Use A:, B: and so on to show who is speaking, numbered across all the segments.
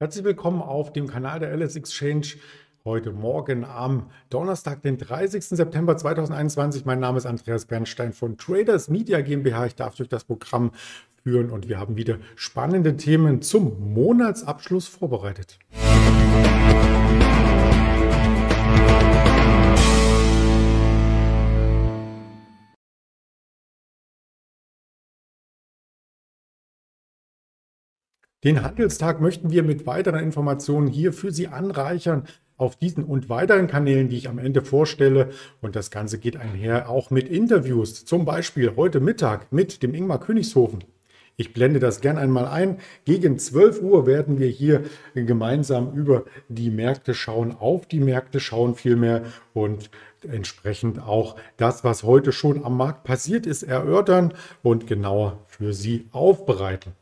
A: Herzlich willkommen auf dem Kanal der LS Exchange. Heute Morgen am Donnerstag, den 30. September 2021. Mein Name ist Andreas Bernstein von Traders Media GmbH. Ich darf durch das Programm führen und wir haben wieder spannende Themen zum Monatsabschluss vorbereitet. Den Handelstag möchten wir mit weiteren Informationen hier für Sie anreichern auf diesen und weiteren Kanälen, die ich am Ende vorstelle. Und das Ganze geht einher auch mit Interviews. Zum Beispiel heute Mittag mit dem Ingmar Königshofen. Ich blende das gern einmal ein. Gegen 12 Uhr werden wir hier gemeinsam über die Märkte schauen, auf die Märkte schauen vielmehr und entsprechend auch das, was heute schon am Markt passiert ist, erörtern und genauer für Sie aufbereiten.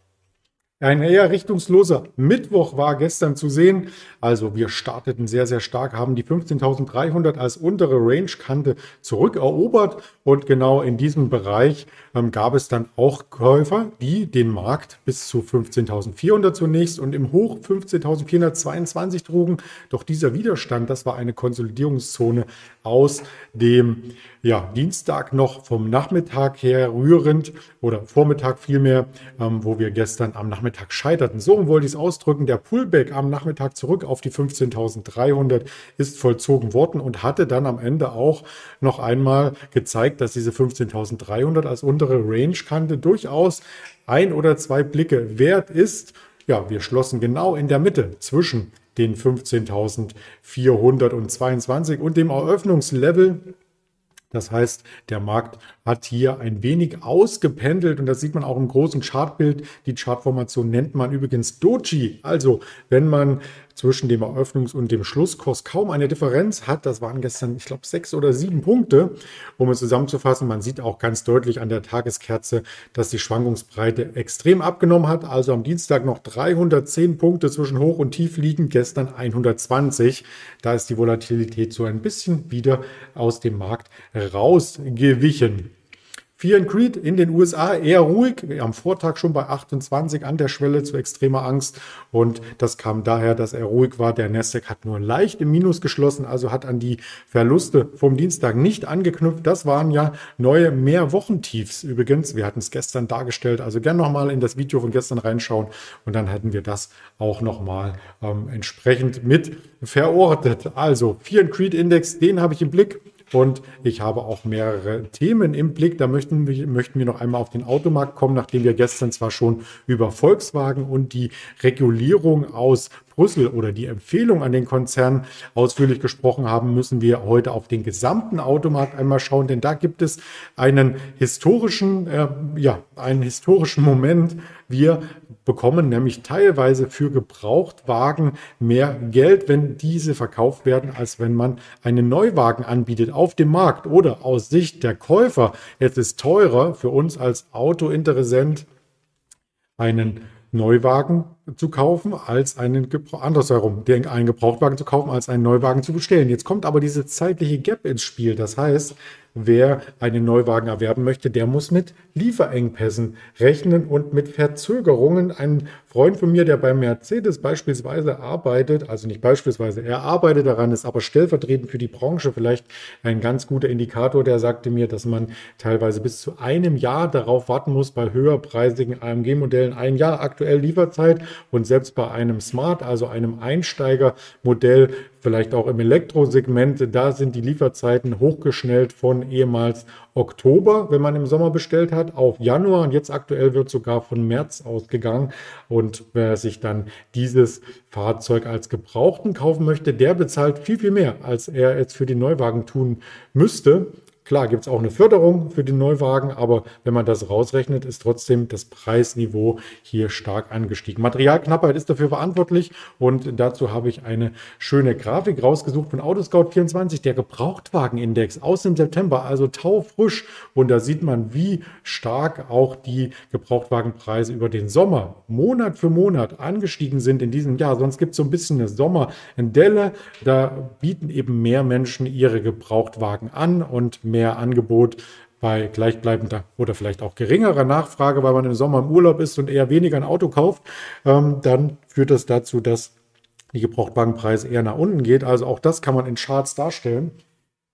A: Ein eher richtungsloser Mittwoch war gestern zu sehen. Also wir starteten sehr, sehr stark, haben die 15.300 als untere Range-Kante zurückerobert. Und genau in diesem Bereich ähm, gab es dann auch Käufer, die den Markt bis zu 15.400 zunächst und im Hoch 15.422 trugen. Doch dieser Widerstand, das war eine Konsolidierungszone aus dem ja, Dienstag noch vom Nachmittag her rührend oder Vormittag vielmehr, ähm, wo wir gestern am Nachmittag scheiterten. So wollte ich es ausdrücken. Der Pullback am Nachmittag zurück auf die 15.300 ist vollzogen worden und hatte dann am Ende auch noch einmal gezeigt, dass diese 15.300 als untere Range-Kante durchaus ein oder zwei Blicke wert ist. Ja, wir schlossen genau in der Mitte zwischen den 15.422 und dem Eröffnungslevel das heißt, der Markt hat hier ein wenig ausgependelt und das sieht man auch im großen Chartbild. Die Chartformation nennt man übrigens Doji. Also, wenn man zwischen dem Eröffnungs- und dem Schlusskurs kaum eine Differenz hat. Das waren gestern, ich glaube, sechs oder sieben Punkte. Um es zusammenzufassen, man sieht auch ganz deutlich an der Tageskerze, dass die Schwankungsbreite extrem abgenommen hat. Also am Dienstag noch 310 Punkte zwischen Hoch und Tief liegen, gestern 120. Da ist die Volatilität so ein bisschen wieder aus dem Markt rausgewichen. Fear and Creed in den USA eher ruhig, am Vortag schon bei 28 an der Schwelle zu extremer Angst. Und das kam daher, dass er ruhig war. Der Nasdaq hat nur leicht im Minus geschlossen, also hat an die Verluste vom Dienstag nicht angeknüpft. Das waren ja neue Mehrwochentiefs übrigens. Wir hatten es gestern dargestellt. Also gern nochmal in das Video von gestern reinschauen. Und dann hätten wir das auch nochmal ähm, entsprechend mit verortet. Also Fear and Creed Index, den habe ich im Blick. Und ich habe auch mehrere Themen im Blick. Da möchten wir, möchten wir noch einmal auf den Automarkt kommen, nachdem wir gestern zwar schon über Volkswagen und die Regulierung aus Brüssel oder die Empfehlung an den Konzern ausführlich gesprochen haben, müssen wir heute auf den gesamten Automarkt einmal schauen, denn da gibt es einen historischen, äh, ja, einen historischen Moment. Wir bekommen nämlich teilweise für Gebrauchtwagen mehr Geld, wenn diese verkauft werden, als wenn man einen Neuwagen anbietet auf dem Markt oder aus Sicht der Käufer. Es ist teurer für uns als Autointeressent einen Neuwagen zu kaufen, als einen andersherum, einen Gebrauchtwagen zu kaufen, als einen Neuwagen zu bestellen. Jetzt kommt aber diese zeitliche Gap ins Spiel. Das heißt, wer einen Neuwagen erwerben möchte, der muss mit Lieferengpässen rechnen und mit Verzögerungen. Ein Freund von mir, der bei Mercedes beispielsweise arbeitet, also nicht beispielsweise, er arbeitet daran, ist aber stellvertretend für die Branche vielleicht ein ganz guter Indikator, der sagte mir, dass man teilweise bis zu einem Jahr darauf warten muss, bei höherpreisigen AMG-Modellen ein Jahr aktuell Lieferzeit und selbst bei einem Smart, also einem Einsteigermodell, vielleicht auch im Elektrosegment, da sind die Lieferzeiten hochgeschnellt von ehemals Oktober, wenn man im Sommer bestellt hat, auf Januar und jetzt aktuell wird sogar von März ausgegangen. Und wer sich dann dieses Fahrzeug als Gebrauchten kaufen möchte, der bezahlt viel, viel mehr, als er jetzt für die Neuwagen tun müsste. Klar gibt es auch eine Förderung für den Neuwagen, aber wenn man das rausrechnet, ist trotzdem das Preisniveau hier stark angestiegen. Materialknappheit ist dafür verantwortlich und dazu habe ich eine schöne Grafik rausgesucht von Autoscout24, der Gebrauchtwagenindex aus dem September, also taufrisch. Und da sieht man, wie stark auch die Gebrauchtwagenpreise über den Sommer Monat für Monat angestiegen sind in diesem Jahr. Sonst gibt es so ein bisschen eine Sommerdelle. Da bieten eben mehr Menschen ihre Gebrauchtwagen an und mehr mehr Angebot bei gleichbleibender oder vielleicht auch geringerer Nachfrage, weil man im Sommer im Urlaub ist und eher weniger ein Auto kauft, ähm, dann führt das dazu, dass die Gebrauchtwagenpreise eher nach unten geht. Also auch das kann man in Charts darstellen.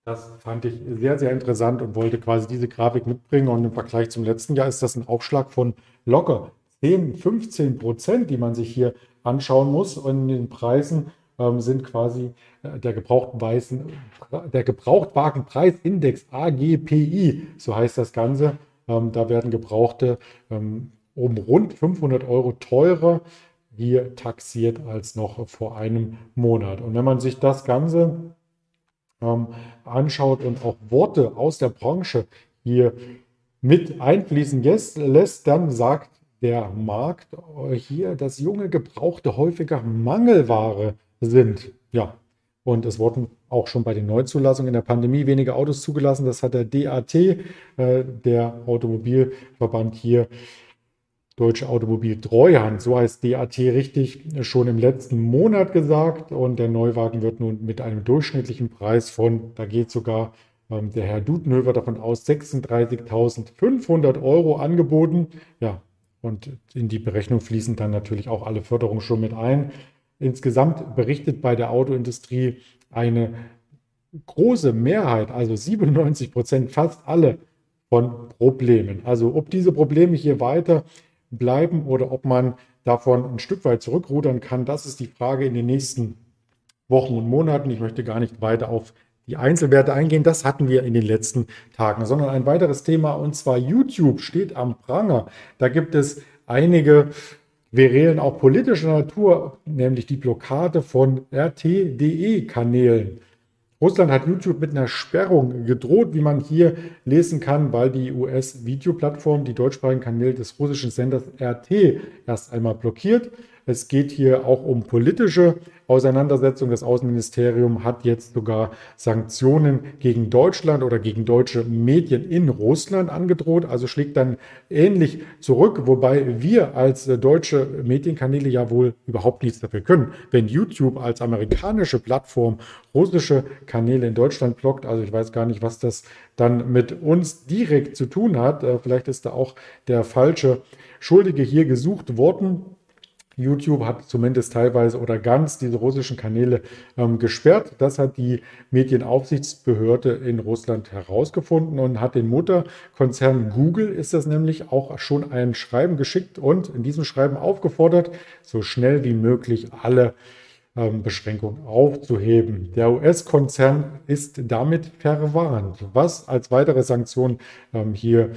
A: Das fand ich sehr, sehr interessant und wollte quasi diese Grafik mitbringen. Und im Vergleich zum letzten Jahr ist das ein Aufschlag von locker 10, 15 Prozent, die man sich hier anschauen muss. Und in den Preisen ähm, sind quasi äh, der, Gebrauchtweißen, der Gebrauchtwagenpreisindex AGPI, so heißt das Ganze. Ähm, da werden Gebrauchte ähm, um rund 500 Euro teurer hier taxiert als noch vor einem Monat. Und wenn man sich das Ganze ähm, anschaut und auch Worte aus der Branche hier mit einfließen lässt, dann sagt der Markt hier, dass junge Gebrauchte häufiger Mangelware sind. Ja, und es wurden auch schon bei den Neuzulassungen in der Pandemie weniger Autos zugelassen. Das hat der DAT, äh, der Automobilverband hier, Deutsche Automobil Treuhand, so heißt DAT richtig, schon im letzten Monat gesagt. Und der Neuwagen wird nun mit einem durchschnittlichen Preis von, da geht sogar ähm, der Herr Dudenhöfer davon aus, 36.500 Euro angeboten. Ja, und in die Berechnung fließen dann natürlich auch alle Förderungen schon mit ein. Insgesamt berichtet bei der Autoindustrie eine große Mehrheit, also 97 Prozent, fast alle von Problemen. Also ob diese Probleme hier weiter bleiben oder ob man davon ein Stück weit zurückrudern kann, das ist die Frage in den nächsten Wochen und Monaten. Ich möchte gar nicht weiter auf die Einzelwerte eingehen. Das hatten wir in den letzten Tagen, sondern ein weiteres Thema und zwar YouTube steht am Pranger. Da gibt es einige Querelen auch politischer Natur, nämlich die Blockade von RT.de-Kanälen. Russland hat YouTube mit einer Sperrung gedroht, wie man hier lesen kann, weil die US-Videoplattform die deutschsprachigen Kanäle des russischen Senders RT erst einmal blockiert. Es geht hier auch um politische Auseinandersetzungen. Das Außenministerium hat jetzt sogar Sanktionen gegen Deutschland oder gegen deutsche Medien in Russland angedroht. Also schlägt dann ähnlich zurück, wobei wir als deutsche Medienkanäle ja wohl überhaupt nichts dafür können. Wenn YouTube als amerikanische Plattform russische Kanäle in Deutschland blockt, also ich weiß gar nicht, was das dann mit uns direkt zu tun hat. Äh, vielleicht ist da auch der falsche Schuldige hier gesucht worden. YouTube hat zumindest teilweise oder ganz diese russischen Kanäle ähm, gesperrt. Das hat die Medienaufsichtsbehörde in Russland herausgefunden und hat den Mutterkonzern Google, ist das nämlich, auch schon ein Schreiben geschickt und in diesem Schreiben aufgefordert, so schnell wie möglich alle ähm, Beschränkungen aufzuheben. Der US-Konzern ist damit verwarnt. Was als weitere Sanktion ähm, hier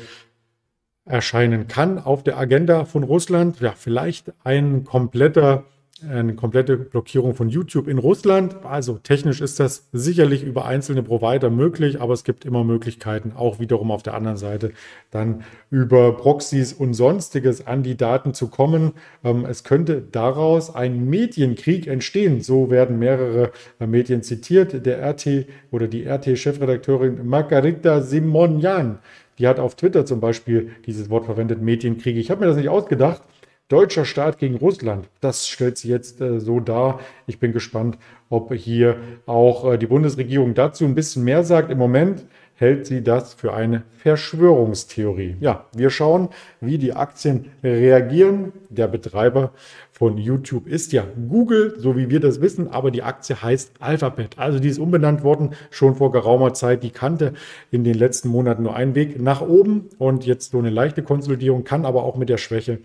A: erscheinen kann auf der Agenda von Russland. Ja, vielleicht ein kompletter, eine komplette Blockierung von YouTube in Russland. Also technisch ist das sicherlich über einzelne Provider möglich, aber es gibt immer Möglichkeiten, auch wiederum auf der anderen Seite dann über Proxys und sonstiges an die Daten zu kommen. Ähm, es könnte daraus ein Medienkrieg entstehen. So werden mehrere äh, Medien zitiert. Der RT oder die RT-Chefredakteurin Margarita Simonian die hat auf Twitter zum Beispiel dieses Wort verwendet, Medienkrieg. Ich habe mir das nicht ausgedacht. Deutscher Staat gegen Russland. Das stellt sich jetzt äh, so dar. Ich bin gespannt, ob hier auch äh, die Bundesregierung dazu ein bisschen mehr sagt. Im Moment hält sie das für eine Verschwörungstheorie. Ja, wir schauen, wie die Aktien reagieren. Der Betreiber von YouTube ist ja Google, so wie wir das wissen, aber die Aktie heißt Alphabet. Also die ist umbenannt worden schon vor geraumer Zeit. Die kannte in den letzten Monaten nur einen Weg nach oben und jetzt so eine leichte Konsolidierung kann aber auch mit der Schwäche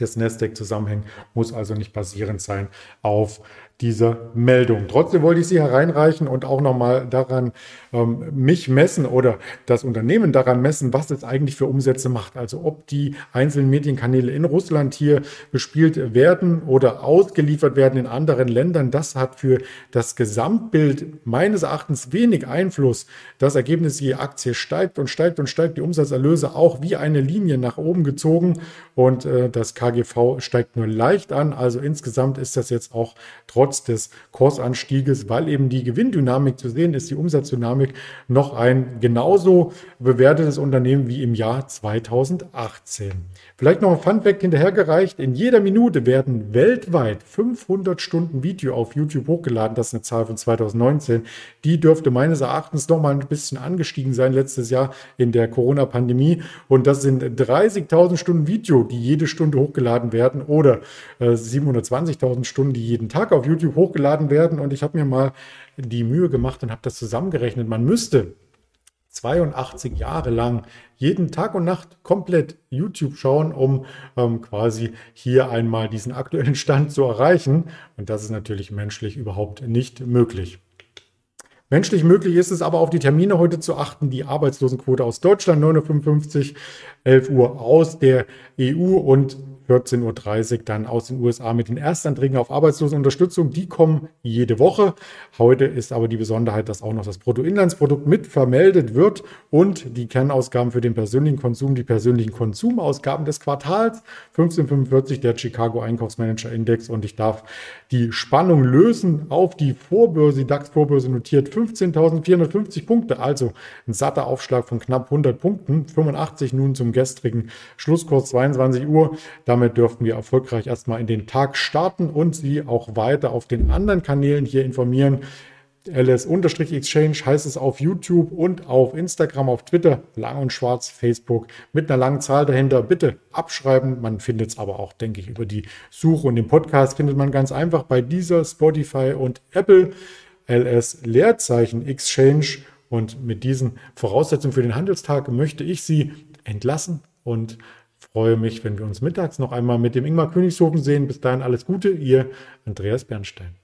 A: des Nasdaq zusammenhängen, muss also nicht basierend sein auf dieser Meldung. Trotzdem wollte ich sie hereinreichen und auch nochmal daran ähm, mich messen oder das Unternehmen daran messen, was es eigentlich für Umsätze macht. Also ob die einzelnen Medienkanäle in Russland hier bespielt werden oder ausgeliefert werden in anderen Ländern. Das hat für das Gesamtbild meines Erachtens wenig Einfluss. Das Ergebnis, die Aktie steigt und steigt und steigt, die Umsatzerlöse auch wie eine Linie nach oben gezogen und äh, das KGV steigt nur leicht an. Also insgesamt ist das jetzt auch trotzdem trotz des Kursanstieges, weil eben die Gewinndynamik zu sehen ist, die Umsatzdynamik, noch ein genauso bewertetes Unternehmen wie im Jahr 2018. Vielleicht noch ein Funfact hinterhergereicht. In jeder Minute werden weltweit 500 Stunden Video auf YouTube hochgeladen. Das ist eine Zahl von 2019. Die dürfte meines Erachtens noch mal ein bisschen angestiegen sein letztes Jahr in der Corona-Pandemie. Und das sind 30.000 Stunden Video, die jede Stunde hochgeladen werden oder äh, 720.000 Stunden, die jeden Tag auf YouTube hochgeladen werden. Und ich habe mir mal die Mühe gemacht und habe das zusammengerechnet. Man müsste 82 Jahre lang jeden Tag und Nacht komplett YouTube schauen, um ähm, quasi hier einmal diesen aktuellen Stand zu erreichen. Und das ist natürlich menschlich überhaupt nicht möglich. Menschlich möglich ist es aber auf die Termine heute zu achten. Die Arbeitslosenquote aus Deutschland 9.55 11 Uhr aus der EU und 14.30 Uhr dann aus den USA mit den Erstanträgen auf Arbeitslosenunterstützung. Die kommen jede Woche. Heute ist aber die Besonderheit, dass auch noch das Bruttoinlandsprodukt mit vermeldet wird und die Kernausgaben für den persönlichen Konsum, die persönlichen Konsumausgaben des Quartals 1545 der Chicago Einkaufsmanager Index und ich darf die Spannung lösen auf die Vorbörse, die DAX-Vorbörse notiert 15.450 Punkte, also ein satter Aufschlag von knapp 100 Punkten, 85 nun zum gestrigen Schlusskurs 22 Uhr. Da damit dürften wir erfolgreich erstmal in den Tag starten und Sie auch weiter auf den anderen Kanälen hier informieren. LS-Exchange heißt es auf YouTube und auf Instagram, auf Twitter, lang und schwarz, Facebook mit einer langen Zahl dahinter. Bitte abschreiben. Man findet es aber auch, denke ich, über die Suche und den Podcast findet man ganz einfach bei dieser Spotify und Apple LS Leerzeichen Exchange. Und mit diesen Voraussetzungen für den Handelstag möchte ich Sie entlassen und freue mich, wenn wir uns mittags noch einmal mit dem Ingmar Königshofen sehen. Bis dahin alles Gute, ihr Andreas Bernstein.